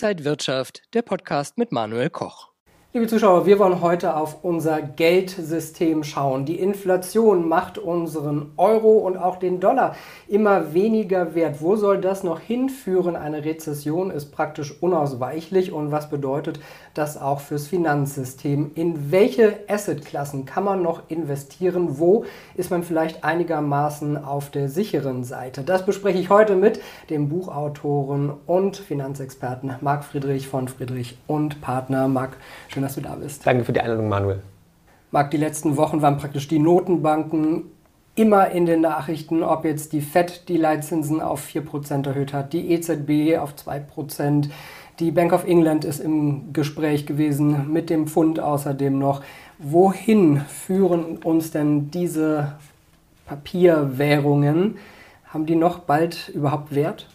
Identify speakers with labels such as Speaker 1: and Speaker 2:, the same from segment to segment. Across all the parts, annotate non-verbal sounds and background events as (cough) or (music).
Speaker 1: Inside Wirtschaft, der Podcast mit Manuel Koch.
Speaker 2: Liebe Zuschauer, wir wollen heute auf unser Geldsystem schauen. Die Inflation macht unseren Euro und auch den Dollar immer weniger wert. Wo soll das noch hinführen? Eine Rezession ist praktisch unausweichlich. Und was bedeutet das auch fürs Finanzsystem? In welche Assetklassen kann man noch investieren? Wo ist man vielleicht einigermaßen auf der sicheren Seite? Das bespreche ich heute mit dem Buchautoren und Finanzexperten Marc Friedrich von Friedrich und Partner. Marc, Schön, dass du da bist.
Speaker 3: Danke für die Einladung, Manuel.
Speaker 2: Marc, die letzten Wochen waren praktisch die Notenbanken immer in den Nachrichten, ob jetzt die FED die Leitzinsen auf 4% erhöht hat, die EZB auf 2%, die Bank of England ist im Gespräch gewesen, mit dem Pfund außerdem noch. Wohin führen uns denn diese Papierwährungen? Haben die noch bald überhaupt Wert?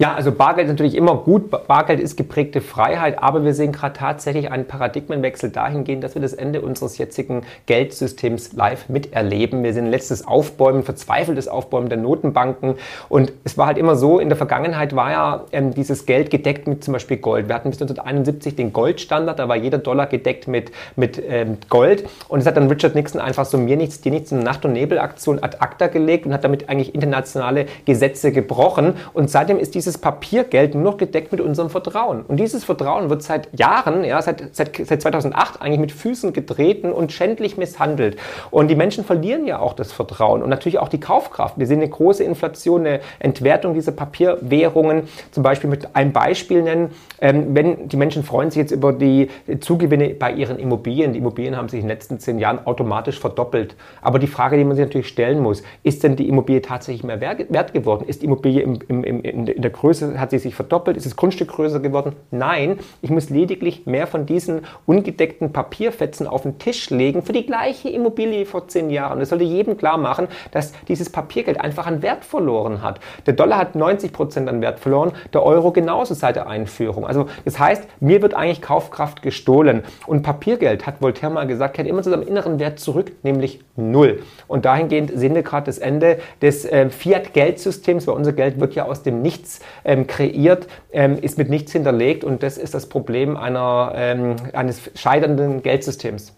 Speaker 3: Ja, also Bargeld ist natürlich immer gut. Bargeld ist geprägte Freiheit, aber wir sehen gerade tatsächlich einen Paradigmenwechsel dahingehend, dass wir das Ende unseres jetzigen Geldsystems live miterleben. Wir sehen letztes Aufbäumen, verzweifeltes Aufbäumen der Notenbanken. Und es war halt immer so, in der Vergangenheit war ja ähm, dieses Geld gedeckt mit zum Beispiel Gold. Wir hatten bis 1971 den Goldstandard, da war jeder Dollar gedeckt mit, mit ähm, Gold. Und es hat dann Richard Nixon einfach so mir nichts, dir nichts, eine Nacht- und Nebelaktion ad acta gelegt und hat damit eigentlich internationale Gesetze gebrochen. Und seitdem ist dieses dieses Papiergeld nur noch gedeckt mit unserem Vertrauen. Und dieses Vertrauen wird seit Jahren, ja, seit, seit, seit 2008 eigentlich mit Füßen getreten und schändlich misshandelt. Und die Menschen verlieren ja auch das Vertrauen und natürlich auch die Kaufkraft. Wir sehen eine große Inflation, eine Entwertung dieser Papierwährungen. Zum Beispiel mit einem Beispiel nennen, ähm, wenn die Menschen freuen sich jetzt über die Zugewinne bei ihren Immobilien. Die Immobilien haben sich in den letzten zehn Jahren automatisch verdoppelt. Aber die Frage, die man sich natürlich stellen muss, ist denn die Immobilie tatsächlich mehr wert geworden? Ist die Immobilie im, im, im, in der Größe, hat sie sich verdoppelt? Ist das Grundstück größer geworden? Nein, ich muss lediglich mehr von diesen ungedeckten Papierfetzen auf den Tisch legen für die gleiche Immobilie vor zehn Jahren. Es sollte jedem klar machen, dass dieses Papiergeld einfach an Wert verloren hat. Der Dollar hat 90 Prozent an Wert verloren, der Euro genauso seit der Einführung. Also das heißt, mir wird eigentlich Kaufkraft gestohlen. Und Papiergeld, hat Voltaire mal gesagt, kehrt immer zu seinem inneren Wert zurück, nämlich null. Und dahingehend sehen wir gerade das Ende des äh, Fiat-Geldsystems, weil unser Geld wird ja aus dem Nichts ähm, kreiert, ähm, ist mit nichts hinterlegt und das ist das Problem einer, ähm, eines scheiternden Geldsystems.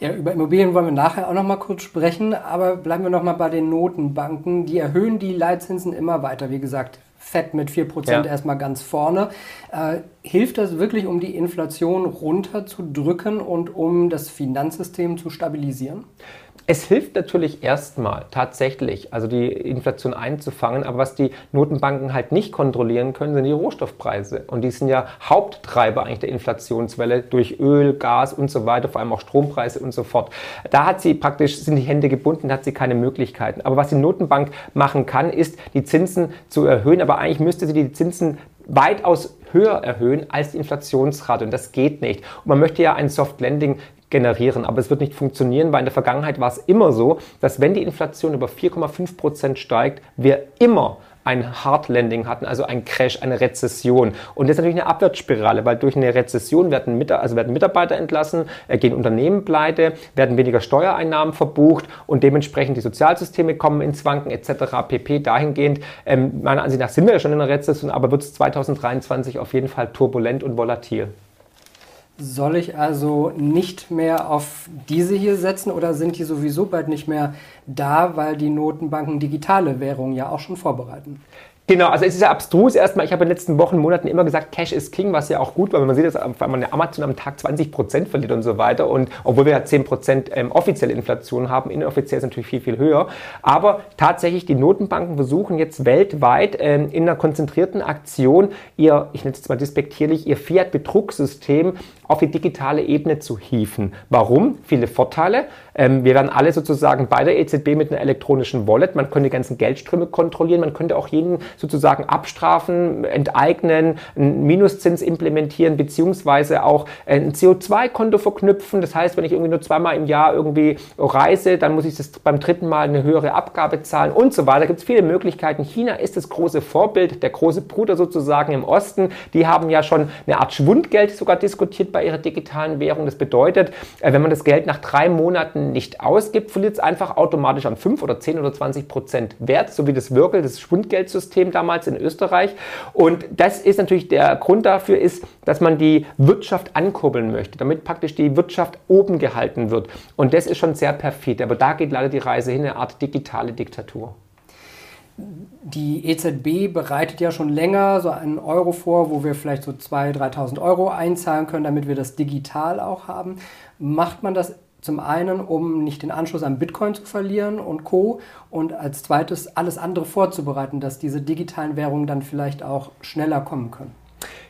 Speaker 2: Ja, über Immobilien wollen wir nachher auch noch mal kurz sprechen, aber bleiben wir noch mal bei den Notenbanken. Die erhöhen die Leitzinsen immer weiter. Wie gesagt, Fett mit 4% ja. erstmal ganz vorne. Äh, hilft das wirklich, um die Inflation runterzudrücken und um das Finanzsystem zu stabilisieren?
Speaker 3: Es hilft natürlich erstmal tatsächlich, also die Inflation einzufangen, aber was die Notenbanken halt nicht kontrollieren können, sind die Rohstoffpreise. Und die sind ja Haupttreiber eigentlich der Inflationswelle durch Öl, Gas und so weiter, vor allem auch Strompreise und so fort. Da hat sie praktisch, sind die Hände gebunden, hat sie keine Möglichkeiten. Aber was die Notenbank machen kann, ist, die Zinsen zu erhöhen, aber eigentlich müsste sie die Zinsen weitaus höher erhöhen als die Inflationsrate und das geht nicht. Und man möchte ja ein Soft Landing generieren. Aber es wird nicht funktionieren, weil in der Vergangenheit war es immer so, dass wenn die Inflation über 4,5 Prozent steigt, wir immer ein Hard Landing hatten, also ein Crash, eine Rezession. Und das ist natürlich eine Abwärtsspirale, weil durch eine Rezession werden, Mit also werden Mitarbeiter entlassen, äh, gehen Unternehmen pleite, werden weniger Steuereinnahmen verbucht und dementsprechend die Sozialsysteme kommen ins Wanken etc. pp. Dahingehend, ähm, meiner Ansicht nach sind wir ja schon in einer Rezession, aber wird es 2023 auf jeden Fall turbulent und volatil.
Speaker 2: Soll ich also nicht mehr auf diese hier setzen oder sind die sowieso bald nicht mehr da, weil die Notenbanken digitale Währungen ja auch schon vorbereiten?
Speaker 3: Genau, also es ist ja abstrus erstmal. Ich habe in den letzten Wochen, Monaten immer gesagt, Cash ist King, was ja auch gut war. Man sieht, dass man Amazon am Tag 20 Prozent verliert und so weiter. Und obwohl wir ja 10 Prozent ähm, offizielle Inflation haben, inoffiziell ist natürlich viel, viel höher. Aber tatsächlich, die Notenbanken versuchen jetzt weltweit ähm, in einer konzentrierten Aktion ihr, ich nenne es jetzt mal despektierlich, ihr Fiat-Betrugssystem auf die digitale Ebene zu hieven. Warum? Viele Vorteile. Ähm, wir werden alle sozusagen bei der EZB mit einer elektronischen Wallet. Man könnte die ganzen Geldströme kontrollieren. Man könnte auch jeden sozusagen abstrafen, enteignen, einen Minuszins implementieren, beziehungsweise auch ein CO2-Konto verknüpfen. Das heißt, wenn ich irgendwie nur zweimal im Jahr irgendwie reise, dann muss ich das beim dritten Mal eine höhere Abgabe zahlen und so weiter. Da gibt es viele Möglichkeiten. China ist das große Vorbild, der große Bruder sozusagen im Osten. Die haben ja schon eine Art Schwundgeld sogar diskutiert bei ihrer digitalen Währung. Das bedeutet, äh, wenn man das Geld nach drei Monaten nicht ausgibt, verliert es einfach automatisch an 5 oder 10 oder 20 Prozent Wert, so wie das Wirkel, das Schwundgeldsystem Geldsystem damals in Österreich. Und das ist natürlich der Grund dafür ist, dass man die Wirtschaft ankurbeln möchte, damit praktisch die Wirtschaft oben gehalten wird. Und das ist schon sehr perfid. Aber da geht leider die Reise hin, eine Art digitale Diktatur.
Speaker 2: Die EZB bereitet ja schon länger so einen Euro vor, wo wir vielleicht so 2.000, 3.000 Euro einzahlen können, damit wir das digital auch haben. Macht man das zum einen, um nicht den Anschluss an Bitcoin zu verlieren und Co. Und als zweites alles andere vorzubereiten, dass diese digitalen Währungen dann vielleicht auch schneller kommen können.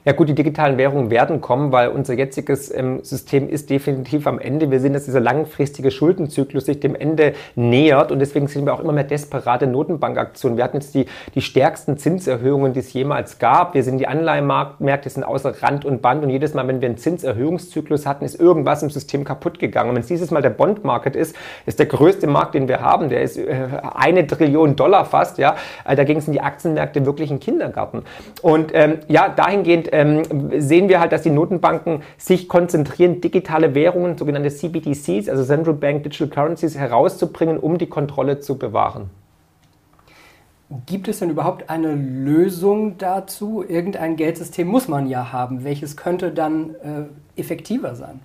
Speaker 3: Ja gut, die digitalen Währungen werden kommen, weil unser jetziges ähm, System ist definitiv am Ende. Wir sehen, dass dieser langfristige Schuldenzyklus sich dem Ende nähert und deswegen sehen wir auch immer mehr desperate Notenbankaktionen. Wir hatten jetzt die, die stärksten Zinserhöhungen, die es jemals gab. Wir sehen, die Anleihenmärkte sind außer Rand und Band und jedes Mal, wenn wir einen Zinserhöhungszyklus hatten, ist irgendwas im System kaputt gegangen. Und wenn es dieses Mal der Bondmarket ist, ist der größte Markt, den wir haben, der ist äh, eine Trillion Dollar fast, ja. Äh, dagegen sind die Aktienmärkte wirklich ein Kindergarten. Und ähm, ja, dahingehend ähm, sehen wir halt, dass die Notenbanken sich konzentrieren, digitale Währungen, sogenannte CBDCs, also Central Bank Digital Currencies, herauszubringen, um die Kontrolle zu bewahren.
Speaker 2: Gibt es denn überhaupt eine Lösung dazu? Irgendein Geldsystem muss man ja haben. Welches könnte dann äh, effektiver sein?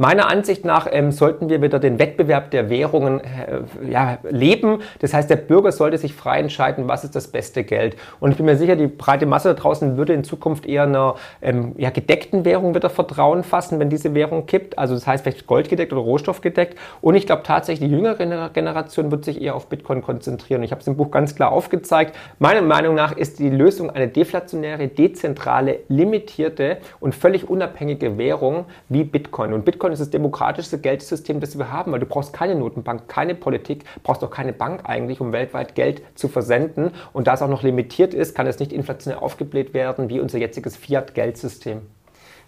Speaker 3: Meiner Ansicht nach ähm, sollten wir wieder den Wettbewerb der Währungen äh, ja, leben. Das heißt, der Bürger sollte sich frei entscheiden, was ist das beste Geld. Und ich bin mir sicher, die breite Masse da draußen würde in Zukunft eher einer ähm, ja, gedeckten Währung wieder Vertrauen fassen, wenn diese Währung kippt. Also das heißt vielleicht goldgedeckt oder rohstoffgedeckt. Und ich glaube tatsächlich, die jüngere Generation wird sich eher auf Bitcoin konzentrieren. Ich habe es im Buch ganz klar aufgezeigt. Meiner Meinung nach ist die Lösung eine deflationäre, dezentrale, limitierte und völlig unabhängige Währung wie Bitcoin. Und Bitcoin ist das demokratischste Geldsystem, das wir haben, weil du brauchst keine Notenbank, keine Politik, brauchst auch keine Bank eigentlich, um weltweit Geld zu versenden. Und da es auch noch limitiert ist, kann es nicht inflationär aufgebläht werden wie unser jetziges Fiat-Geldsystem.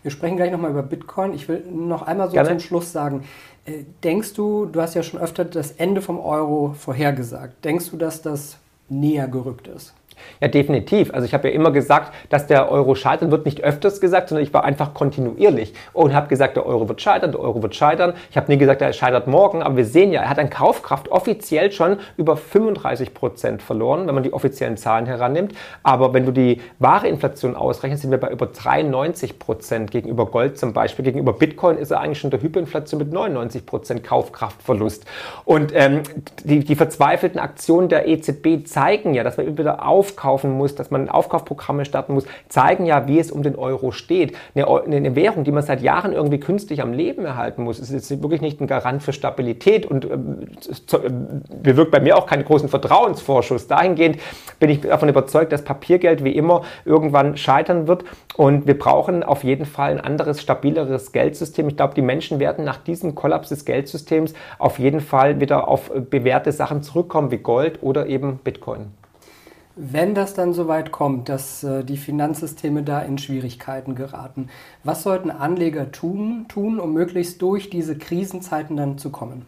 Speaker 2: Wir sprechen gleich nochmal über Bitcoin. Ich will noch einmal so Gerne. zum Schluss sagen, äh, denkst du, du hast ja schon öfter das Ende vom Euro vorhergesagt, denkst du, dass das näher gerückt ist?
Speaker 3: Ja, definitiv. Also ich habe ja immer gesagt, dass der Euro scheitern wird, nicht öfters gesagt, sondern ich war einfach kontinuierlich und habe gesagt, der Euro wird scheitern, der Euro wird scheitern. Ich habe nie gesagt, er scheitert morgen, aber wir sehen ja, er hat an Kaufkraft offiziell schon über 35 Prozent verloren, wenn man die offiziellen Zahlen herannimmt. Aber wenn du die wahre Inflation ausrechnest, sind wir bei über 93 Prozent gegenüber Gold zum Beispiel. Gegenüber Bitcoin ist er eigentlich schon der Hyperinflation mit 99 Prozent Kaufkraftverlust. Und ähm, die, die verzweifelten Aktionen der EZB zeigen ja, dass wir wieder auf aufkaufen muss, dass man Aufkaufprogramme starten muss, zeigen ja, wie es um den Euro steht. Eine, eine Währung, die man seit Jahren irgendwie künstlich am Leben erhalten muss, ist jetzt wirklich nicht ein Garant für Stabilität und äh, bewirkt bei mir auch keinen großen Vertrauensvorschuss. Dahingehend bin ich davon überzeugt, dass Papiergeld wie immer irgendwann scheitern wird und wir brauchen auf jeden Fall ein anderes, stabileres Geldsystem. Ich glaube, die Menschen werden nach diesem Kollaps des Geldsystems auf jeden Fall wieder auf bewährte Sachen zurückkommen wie Gold oder eben Bitcoin.
Speaker 2: Wenn das dann soweit kommt, dass äh, die Finanzsysteme da in Schwierigkeiten geraten, was sollten Anleger tun, tun, um möglichst durch diese Krisenzeiten dann zu kommen?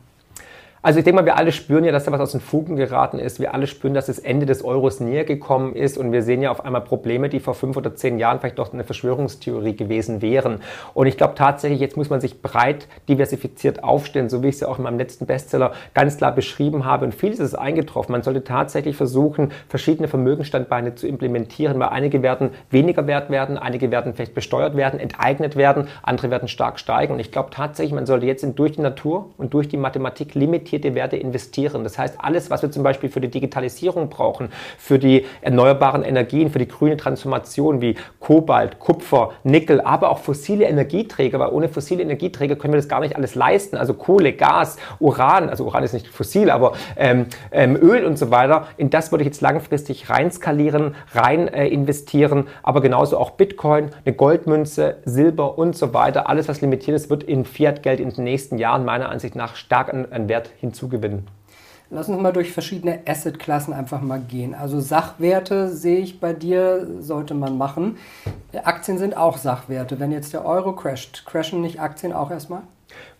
Speaker 3: Also ich denke mal, wir alle spüren ja, dass da was aus den Fugen geraten ist. Wir alle spüren, dass das Ende des Euros näher gekommen ist und wir sehen ja auf einmal Probleme, die vor fünf oder zehn Jahren vielleicht doch eine Verschwörungstheorie gewesen wären. Und ich glaube tatsächlich, jetzt muss man sich breit diversifiziert aufstellen, so wie ich es ja auch in meinem letzten Bestseller ganz klar beschrieben habe. Und vieles ist eingetroffen. Man sollte tatsächlich versuchen, verschiedene Vermögensstandbeine zu implementieren, weil einige werden weniger wert werden, einige werden vielleicht besteuert werden, enteignet werden, andere werden stark steigen. Und ich glaube tatsächlich, man sollte jetzt durch die Natur und durch die Mathematik limitieren, orientierte Werte investieren. Das heißt, alles, was wir zum Beispiel für die Digitalisierung brauchen, für die erneuerbaren Energien, für die grüne Transformation wie Kobalt, Kupfer, Nickel, aber auch fossile Energieträger, weil ohne fossile Energieträger können wir das gar nicht alles leisten. Also Kohle, Gas, Uran, also Uran ist nicht fossil, aber ähm, ähm, Öl und so weiter. In das würde ich jetzt langfristig rein skalieren, rein äh, investieren, aber genauso auch Bitcoin, eine Goldmünze, Silber und so weiter. Alles, was limitiert ist, wird in Fiat-Geld in den nächsten Jahren meiner Ansicht nach stark an, an Wert hinzugewinnen.
Speaker 2: Lass uns mal durch verschiedene Assetklassen einfach mal gehen. Also Sachwerte sehe ich bei dir, sollte man machen. Aktien sind auch Sachwerte. Wenn jetzt der Euro crasht, crashen nicht Aktien auch erstmal?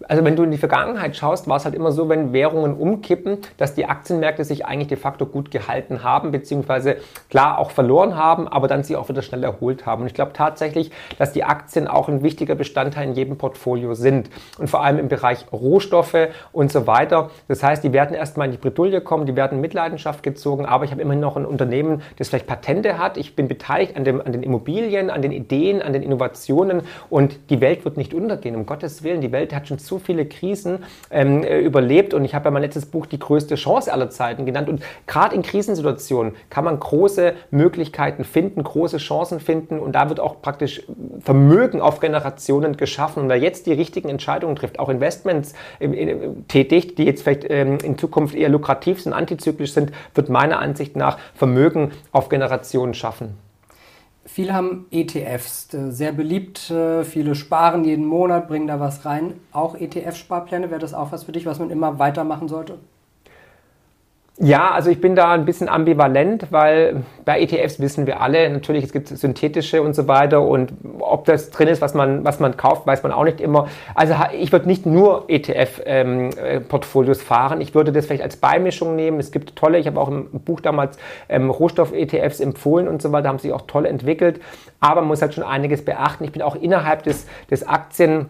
Speaker 3: Also wenn du in die Vergangenheit schaust, war es halt immer so, wenn Währungen umkippen, dass die Aktienmärkte sich eigentlich de facto gut gehalten haben, beziehungsweise klar auch verloren haben, aber dann sie auch wieder schnell erholt haben. Und ich glaube tatsächlich, dass die Aktien auch ein wichtiger Bestandteil in jedem Portfolio sind. Und vor allem im Bereich Rohstoffe und so weiter. Das heißt, die werden erstmal in die Bredouille kommen, die werden Mitleidenschaft gezogen, aber ich habe immerhin noch ein Unternehmen, das vielleicht Patente hat. Ich bin beteiligt an, dem, an den Immobilien, an den Ideen, an den Innovationen und die Welt wird nicht untergehen, um Gottes Willen. Die Welt hat schon zu viele Krisen ähm, äh, überlebt. Und ich habe ja mein letztes Buch die größte Chance aller Zeiten genannt. Und gerade in Krisensituationen kann man große Möglichkeiten finden, große Chancen finden. Und da wird auch praktisch Vermögen auf Generationen geschaffen. Und wer jetzt die richtigen Entscheidungen trifft, auch Investments äh, tätigt, die jetzt vielleicht ähm, in Zukunft eher lukrativ sind, antizyklisch sind, wird meiner Ansicht nach Vermögen auf Generationen schaffen.
Speaker 2: Viele haben ETFs, sehr beliebt. Äh, viele sparen jeden Monat, bringen da was rein. Auch ETF-Sparpläne, wäre das auch was für dich, was man immer weitermachen sollte?
Speaker 3: Ja, also ich bin da ein bisschen ambivalent, weil bei ETFs wissen wir alle, natürlich, es gibt synthetische und so weiter und ob das drin ist, was man, was man kauft, weiß man auch nicht immer. Also ich würde nicht nur ETF-Portfolios ähm, fahren, ich würde das vielleicht als Beimischung nehmen. Es gibt tolle, ich habe auch im Buch damals ähm, Rohstoff-ETFs empfohlen und so weiter, haben sich auch toll entwickelt, aber man muss halt schon einiges beachten. Ich bin auch innerhalb des, des Aktien-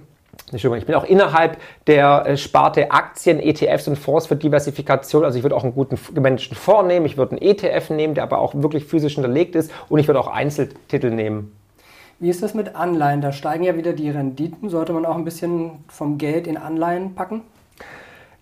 Speaker 3: Ich bin auch innerhalb der äh, Sparte Aktien, ETFs und Fonds für Diversifikation. Also ich würde auch einen guten gemanagten Fonds nehmen, ich würde einen ETF nehmen, der aber auch wirklich physisch hinterlegt ist und ich würde auch Einzeltitel nehmen.
Speaker 2: Wie ist das mit Anleihen? Da steigen ja wieder die Renditen. Sollte man auch ein bisschen vom Geld in Anleihen packen?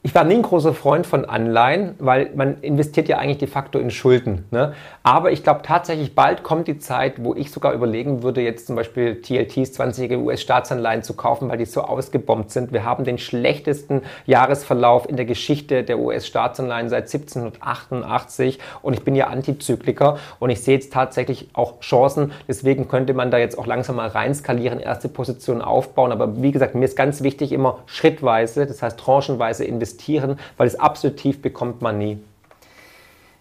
Speaker 3: Ich war nie ein großer Freund von Anleihen, weil man investiert ja eigentlich de facto in Schulden. Ne? Aber ich glaube tatsächlich, bald kommt die Zeit, wo ich sogar überlegen würde, jetzt zum Beispiel TLTs, 20 US-Staatsanleihen zu kaufen, weil die so ausgebombt sind. Wir haben den schlechtesten Jahresverlauf in der Geschichte der US-Staatsanleihen seit 1788 und ich bin ja Antizykliker und ich sehe jetzt tatsächlich auch Chancen. Deswegen könnte man da jetzt auch langsam mal reinskalieren, erste Positionen aufbauen. Aber wie gesagt, mir ist ganz wichtig immer schrittweise, das heißt tranchenweise investieren investieren, weil das absolut tief bekommt man nie.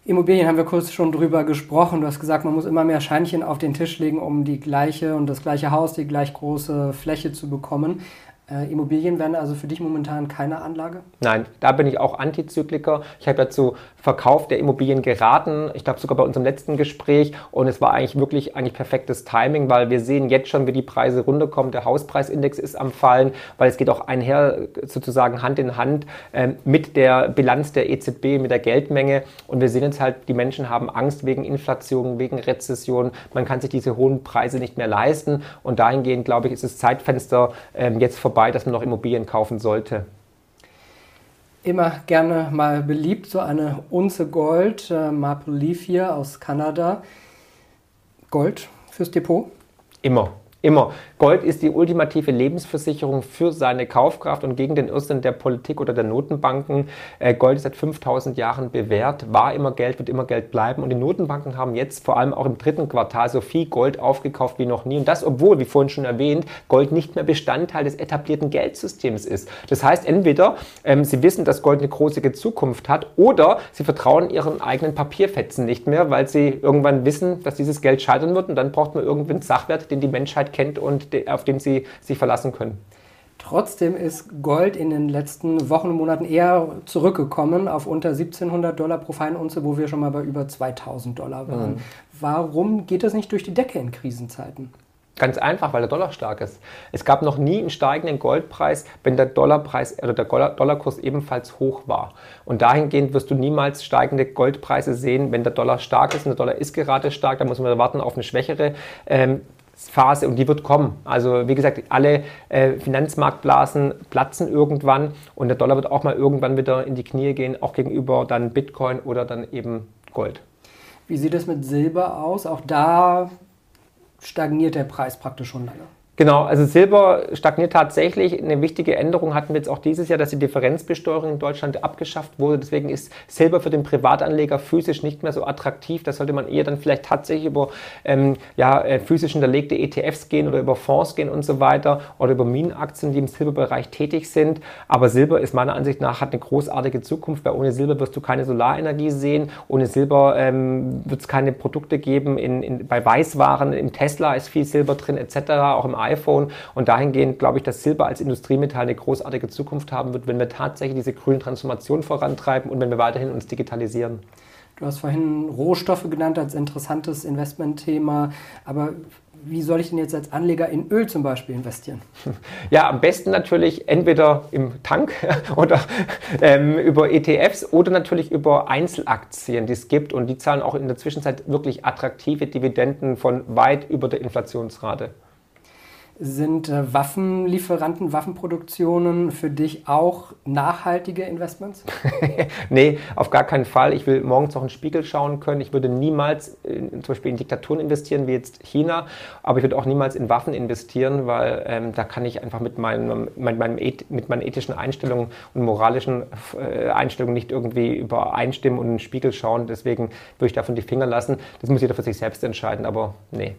Speaker 2: Immobilien haben wir kurz schon drüber gesprochen. Du hast gesagt, man muss immer mehr Scheinchen auf den Tisch legen, um die gleiche und das gleiche Haus, die gleich große Fläche zu bekommen. Äh, Immobilien wären also für dich momentan keine Anlage?
Speaker 3: Nein, da bin ich auch Antizykliker. Ich habe ja zu Verkauf der Immobilien geraten, ich glaube sogar bei unserem letzten Gespräch und es war eigentlich wirklich eigentlich perfektes Timing, weil wir sehen jetzt schon, wie die Preise runterkommen. Der Hauspreisindex ist am Fallen, weil es geht auch einher sozusagen Hand in Hand äh, mit der Bilanz der EZB, mit der Geldmenge und wir sehen jetzt halt, die Menschen haben Angst wegen Inflation, wegen Rezession. Man kann sich diese hohen Preise nicht mehr leisten und dahingehend, glaube ich, ist das Zeitfenster äh, jetzt vorbei vorbei, dass man noch Immobilien kaufen sollte?
Speaker 2: Immer gerne mal beliebt, so eine Unze Gold, äh, Maple Leaf hier aus Kanada. Gold fürs Depot?
Speaker 3: Immer. Immer. Gold ist die ultimative Lebensversicherung für seine Kaufkraft und gegen den Irrsinn der Politik oder der Notenbanken. Äh, Gold ist seit 5000 Jahren bewährt, war immer Geld, wird immer Geld bleiben. Und die Notenbanken haben jetzt vor allem auch im dritten Quartal so viel Gold aufgekauft wie noch nie. Und das, obwohl, wie vorhin schon erwähnt, Gold nicht mehr Bestandteil des etablierten Geldsystems ist. Das heißt, entweder ähm, sie wissen, dass Gold eine große Zukunft hat oder sie vertrauen ihren eigenen Papierfetzen nicht mehr, weil sie irgendwann wissen, dass dieses Geld scheitern wird und dann braucht man irgendwann Sachwert, den die Menschheit kennt und auf den sie sich verlassen können.
Speaker 2: Trotzdem ist Gold in den letzten Wochen und Monaten eher zurückgekommen auf unter 1700 Dollar pro Feinunze, wo wir schon mal bei über 2000 Dollar waren. Mhm. Warum geht das nicht durch die Decke in Krisenzeiten?
Speaker 3: Ganz einfach, weil der Dollar stark ist. Es gab noch nie einen steigenden Goldpreis, wenn der Dollarpreis oder der Dollarkurs ebenfalls hoch war. Und dahingehend wirst du niemals steigende Goldpreise sehen, wenn der Dollar stark ist. Und der Dollar ist gerade stark, da muss man warten auf eine schwächere ähm, Phase und die wird kommen. Also wie gesagt, alle äh, Finanzmarktblasen platzen irgendwann und der Dollar wird auch mal irgendwann wieder in die Knie gehen, auch gegenüber dann Bitcoin oder dann eben Gold.
Speaker 2: Wie sieht es mit Silber aus? Auch da stagniert der Preis praktisch schon lange.
Speaker 3: Genau, also Silber stagniert tatsächlich. Eine wichtige Änderung hatten wir jetzt auch dieses Jahr, dass die Differenzbesteuerung in Deutschland abgeschafft wurde. Deswegen ist Silber für den Privatanleger physisch nicht mehr so attraktiv. Da sollte man eher dann vielleicht tatsächlich über ähm, ja, äh, physisch hinterlegte ETFs gehen oder über Fonds gehen und so weiter oder über Minenaktien, die im Silberbereich tätig sind. Aber Silber ist meiner Ansicht nach hat eine großartige Zukunft, weil ohne Silber wirst du keine Solarenergie sehen. Ohne Silber ähm, wird es keine Produkte geben. In, in, bei Weißwaren, im Tesla ist viel Silber drin etc., auch im iPhone. Und dahingehend glaube ich, dass Silber als Industriemetall eine großartige Zukunft haben wird, wenn wir tatsächlich diese grüne Transformation vorantreiben und wenn wir weiterhin uns digitalisieren.
Speaker 2: Du hast vorhin Rohstoffe genannt als interessantes Investmentthema, aber wie soll ich denn jetzt als Anleger in Öl zum Beispiel investieren? (laughs)
Speaker 3: Ja, am besten natürlich entweder im Tank (laughs) oder ähm, über ETFs oder natürlich über Einzelaktien, die es gibt und die zahlen auch in der Zwischenzeit wirklich attraktive Dividenden von weit über der Inflationsrate.
Speaker 2: Sind äh, Waffenlieferanten, Waffenproduktionen für dich auch nachhaltige Investments? (laughs)
Speaker 3: nee, auf gar keinen Fall. Ich will morgens noch einen Spiegel schauen können. Ich würde niemals in, zum Beispiel in Diktaturen investieren, wie jetzt China, aber ich würde auch niemals in Waffen investieren, weil ähm, da kann ich einfach mit, meinem, mit, meinem mit meinen ethischen Einstellungen und moralischen äh, Einstellungen nicht irgendwie übereinstimmen und in den Spiegel schauen. Deswegen würde ich davon die Finger lassen. Das muss jeder für sich selbst entscheiden, aber nee.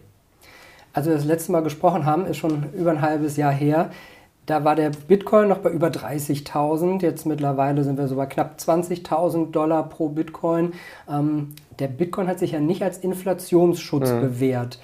Speaker 2: Als wir das letzte Mal gesprochen haben, ist schon über ein halbes Jahr her. Da war der Bitcoin noch bei über 30.000. Jetzt mittlerweile sind wir so bei knapp 20.000 Dollar pro Bitcoin. Ähm, der Bitcoin hat sich ja nicht als Inflationsschutz mhm. bewährt.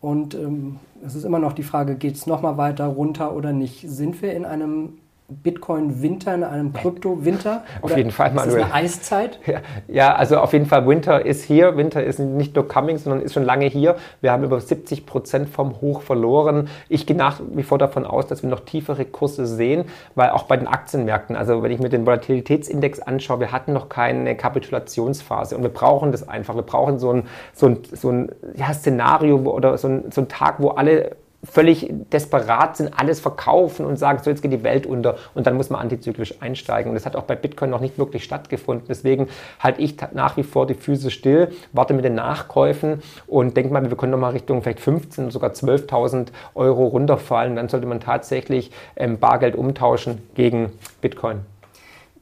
Speaker 2: Und ähm, es ist immer noch die Frage, geht es nochmal weiter runter oder nicht? Sind wir in einem Bitcoin-Winter, in einem Krypto-Winter?
Speaker 3: Auf jeden Fall,
Speaker 2: Manuel. Ist das eine Eiszeit? (laughs)
Speaker 3: Ja, ja, also auf jeden Fall, Winter ist hier. Winter ist nicht nur coming, sondern ist schon lange hier. Wir haben über 70 Prozent vom Hoch verloren. Ich gehe nach wie vor davon aus, dass wir noch tiefere Kurse sehen, weil auch bei den Aktienmärkten, also wenn ich mir den Volatilitätsindex anschaue, wir hatten noch keine Kapitulationsphase und wir brauchen das einfach. Wir brauchen so ein, so ein, so ein ja, Szenario oder so ein, so ein Tag, wo alle völlig desperat sind, alles verkaufen und sagen, so jetzt geht die Welt unter und dann muss man antizyklisch einsteigen. Und das hat auch bei Bitcoin noch nicht wirklich stattgefunden. Deswegen halte ich nach wie vor die Füße still, warte mit den Nachkäufen und denke mal, wir können nochmal Richtung vielleicht 15, sogar 12.000 Euro runterfallen. Dann sollte man tatsächlich ähm, Bargeld umtauschen gegen Bitcoin.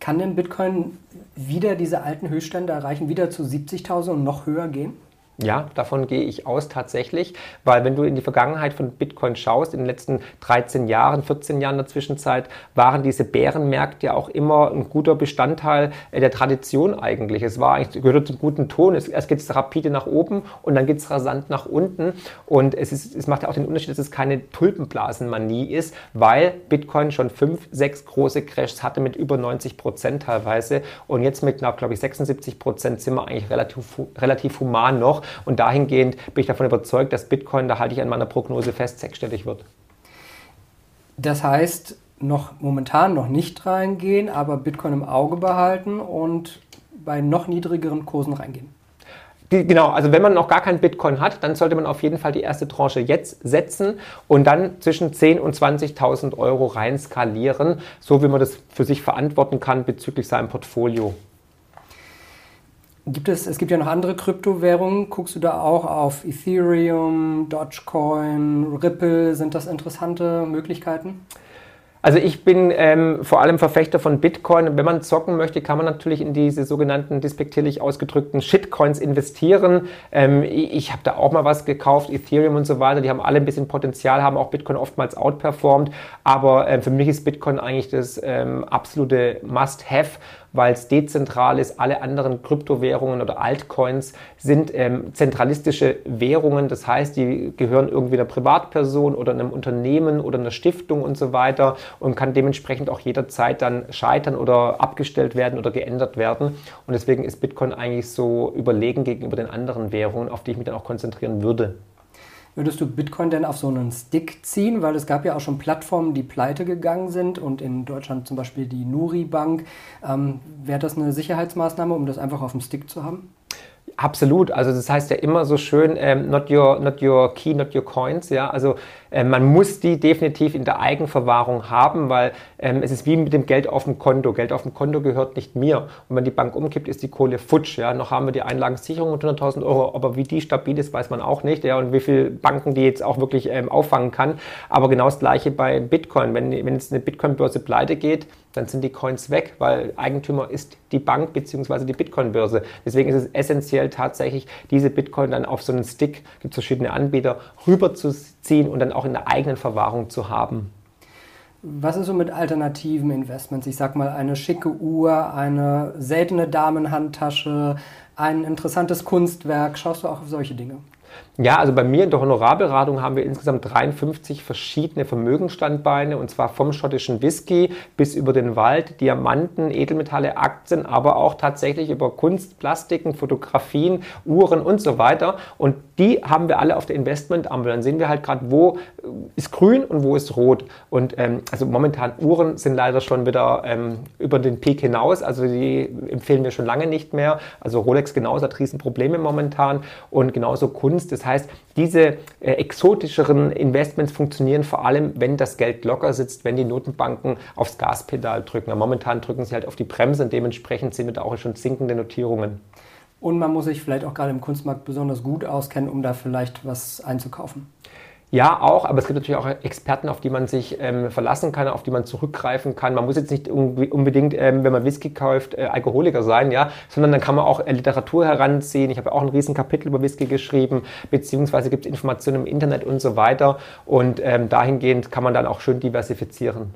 Speaker 2: Kann denn Bitcoin wieder diese alten Höchststände erreichen, wieder zu 70.000 und noch höher gehen?
Speaker 3: Ja, davon gehe ich aus tatsächlich, weil wenn du in die Vergangenheit von Bitcoin schaust, in den letzten 13 Jahren, 14 Jahren der Zwischenzeit, waren diese Bärenmärkte ja auch immer ein guter Bestandteil äh, der Tradition eigentlich. Es war eigentlich, gehört zum guten Ton. Es, erst geht es rapide nach oben und dann geht es rasant nach unten. Und es, ist, es macht ja auch den Unterschied, dass es keine Tulpenblasenmanie ist, weil Bitcoin schon fünf, sechs große Crashs hatte mit über 90 Prozent teilweise. Und jetzt mit knapp, glaube ich, 76 Prozent sind wir eigentlich relativ, relativ human noch. Und dahingehend bin ich davon überzeugt, dass Bitcoin, da halte ich an meiner Prognose fest, sechsstellig wird.
Speaker 2: Das heißt, noch momentan noch nicht reingehen, aber Bitcoin im Auge behalten und bei noch niedrigeren Kursen reingehen.
Speaker 3: Genau, also wenn man noch gar kein Bitcoin hat, dann sollte man auf jeden Fall die erste Tranche jetzt setzen und dann zwischen 10.000 und 20.000 Euro rein skalieren, so wie man das für sich verantworten kann bezüglich seinem Portfolio.
Speaker 2: Gibt es, es gibt ja noch andere Kryptowährungen. Guckst du da auch auf Ethereum, Dogecoin, Ripple? Sind das interessante Möglichkeiten?
Speaker 3: Also ich bin ähm, vor allem Verfechter von Bitcoin. Wenn man zocken möchte, kann man natürlich in diese sogenannten despektierlich ausgedrückten Shitcoins investieren. Ähm, ich habe da auch mal was gekauft, Ethereum und so weiter. Die haben alle ein bisschen Potenzial, haben auch Bitcoin oftmals outperformed. Aber ähm, für mich ist Bitcoin eigentlich das ähm, absolute Must-Have weil es dezentral ist. Alle anderen Kryptowährungen oder Altcoins sind ähm, zentralistische Währungen. Das heißt, die gehören irgendwie einer Privatperson oder einem Unternehmen oder einer Stiftung und so weiter und kann dementsprechend auch jederzeit dann scheitern oder abgestellt werden oder geändert werden. Und deswegen ist Bitcoin eigentlich so überlegen gegenüber den anderen Währungen, auf die ich mich dann auch konzentrieren würde.
Speaker 2: Würdest du Bitcoin denn auf so einen Stick ziehen? Weil es gab ja auch schon Plattformen, die pleite gegangen sind und in Deutschland zum Beispiel die Nuri Bank. Ähm, Wäre das eine Sicherheitsmaßnahme, um das einfach auf dem Stick zu haben?
Speaker 3: Absolut. Also das heißt ja immer so schön, ähm, not, your, not your key, not your coins. Ja, also äh, man muss die definitiv in der Eigenverwahrung haben, weil ähm, es ist wie mit dem Geld auf dem Konto. Geld auf dem Konto gehört nicht mir. Und wenn die Bank umkippt, ist die Kohle futsch. Ja, noch haben wir die Einlagensicherung mit 100.000 Euro, aber wie die stabil ist, weiß man auch nicht. Ja, und wie viele Banken die jetzt auch wirklich ähm, auffangen kann. Aber genau das Gleiche bei Bitcoin. Wenn, wenn jetzt eine Bitcoin-Börse pleite geht, dann sind die Coins weg, weil Eigentümer ist die Bank bzw. die Bitcoin-Börse. Deswegen ist es essentiell tatsächlich, diese Bitcoin dann auf so einen Stick, gibt es verschiedene Anbieter, rüberzuziehen und dann auch in der eigenen Verwahrung zu haben.
Speaker 2: Was ist so mit alternativen Investments? Ich sag mal, eine schicke Uhr, eine seltene Damenhandtasche, ein interessantes Kunstwerk. Schaust du auch auf solche Dinge?
Speaker 3: Ja, also bei mir in der Honorarberatung haben wir insgesamt 53 verschiedene Vermögensstandbeine und zwar vom schottischen Whisky bis über den Wald, Diamanten, Edelmetalle, Aktien, aber auch tatsächlich über Kunst, Plastiken, Fotografien, Uhren und so weiter. Und die haben wir alle auf der Investmentampel. Dann sehen wir halt gerade, wo ist grün und wo ist rot. Und ähm, also momentan Uhren sind leider schon wieder ähm, über den Peak hinaus. Also die empfehlen wir schon lange nicht mehr. Also Rolex genauso hat Riesenprobleme momentan und genauso Kunst. Das heißt, diese äh, exotischeren Investments funktionieren vor allem, wenn das Geld locker sitzt, wenn die Notenbanken aufs Gaspedal drücken. momentan drücken sie halt auf die Bremse und dementsprechend sehen wir da auch schon sinkende Notierungen.
Speaker 2: Und man muss sich vielleicht auch gerade im Kunstmarkt besonders gut auskennen, um da vielleicht was einzukaufen.
Speaker 3: Ja, auch, aber es gibt natürlich auch Experten, auf die man sich ähm, verlassen kann, auf die man zurückgreifen kann. Man muss jetzt nicht unbedingt, ähm, wenn man Whisky kauft, äh, Alkoholiker sein, ja, sondern dann kann man auch äh, Literatur heranziehen. Ich habe auch ein riesen Kapitel über Whisky geschrieben, beziehungsweise gibt es Informationen im Internet und so weiter. Und ähm, dahingehend kann man dann auch schön diversifizieren.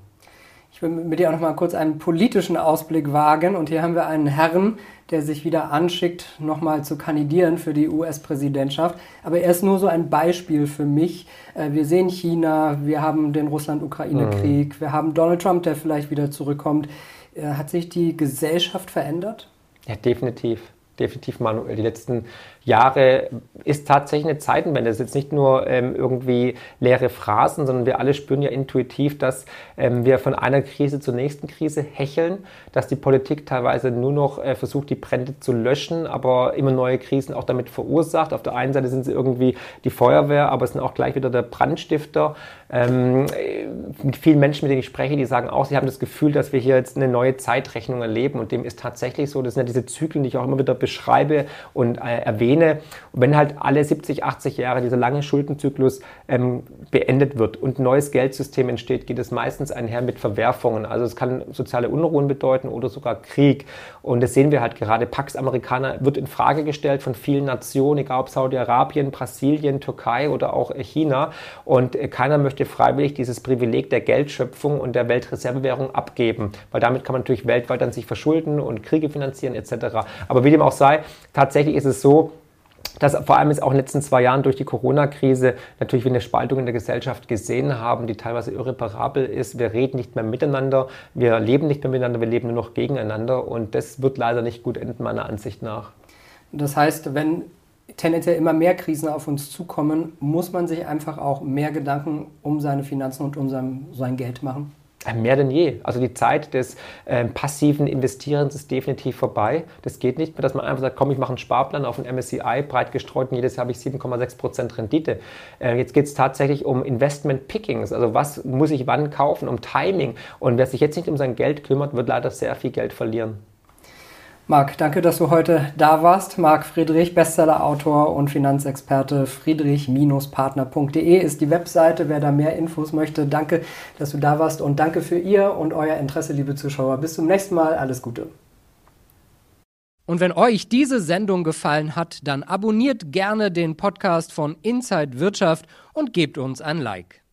Speaker 2: Ich will mit dir auch noch mal kurz einen politischen Ausblick wagen. Und hier haben wir einen Herrn, der sich wieder anschickt, nochmal zu kandidieren für die US-Präsidentschaft. Aber er ist nur so ein Beispiel für mich. Äh, wir sehen China, wir haben den Russland-Ukraine-Krieg, mhm. wir haben Donald Trump, der vielleicht wieder zurückkommt. Äh, hat sich die Gesellschaft verändert?
Speaker 3: Ja, definitiv definitiv, Manuel. Die letzten Jahre ist tatsächlich eine Zeitenwende. Es ist jetzt nicht nur ähm, irgendwie leere Phrasen, sondern wir alle spüren ja intuitiv, dass ähm, wir von einer Krise zur nächsten Krise hecheln, dass die Politik teilweise nur noch äh, versucht, die Brände zu löschen, aber immer neue Krisen auch damit verursacht. Auf der einen Seite sind sie irgendwie die Feuerwehr, aber es sind auch gleich wieder der Brandstifter. Ähm, mit vielen Menschen, mit denen ich spreche, die sagen auch, sie haben das Gefühl, dass wir hier jetzt eine neue Zeitrechnung erleben und dem ist tatsächlich so. Das sind ja diese Zyklen, die ich auch immer wieder beschreibe und äh, erwähne. Wenn halt alle 70, 80 Jahre dieser lange Schuldenzyklus ähm, beendet wird und ein neues Geldsystem entsteht, geht es meistens einher mit Verwerfungen. Also es kann soziale Unruhen bedeuten oder sogar Krieg. Und das sehen wir halt gerade. Pax Amerikaner wird in Frage gestellt von vielen Nationen, egal ob Saudi-Arabien, Brasilien, Türkei oder auch China. Und äh, keiner möchte möchte freiwillig dieses Privileg der Geldschöpfung und der Weltreservewährung abgeben, weil damit kann man natürlich weltweit dann sich verschulden und Kriege finanzieren etc. Aber wie dem auch sei, tatsächlich ist es so, dass vor allem jetzt auch in den letzten zwei Jahren durch die Corona-Krise natürlich wir eine Spaltung in der Gesellschaft gesehen haben, die teilweise irreparabel ist. Wir reden nicht mehr miteinander, wir leben nicht mehr miteinander, wir leben nur noch gegeneinander und das wird leider nicht gut enden, meiner Ansicht nach.
Speaker 2: Das heißt, wenn tendenziell immer mehr Krisen auf uns zukommen, muss man sich einfach auch mehr Gedanken um seine Finanzen und um sein, sein Geld machen.
Speaker 3: Äh, mehr denn je. Also die Zeit des äh, passiven Investierens ist definitiv vorbei. Das geht nicht mehr, dass man einfach sagt, komm, ich mache einen Sparplan auf ein MSCI, breit gestreut und jedes Jahr habe ich 7,6% Rendite. Äh, jetzt geht es tatsächlich um Investment Pickings. Also was muss ich wann kaufen, um Timing. Und wer sich jetzt nicht um sein Geld kümmert, wird leider sehr viel Geld verlieren.
Speaker 2: Marc, danke, dass du heute da warst. Marc Friedrich, Bestsellerautor und Finanzexperte. Friedrich-partner.de ist die Webseite, wer da mehr Infos möchte. Danke, dass du da warst und danke für ihr und euer Interesse, liebe Zuschauer. Bis zum nächsten Mal. Alles Gute.
Speaker 1: Und wenn euch diese Sendung gefallen hat, dann abonniert gerne den Podcast von Inside Wirtschaft und gebt uns ein Like.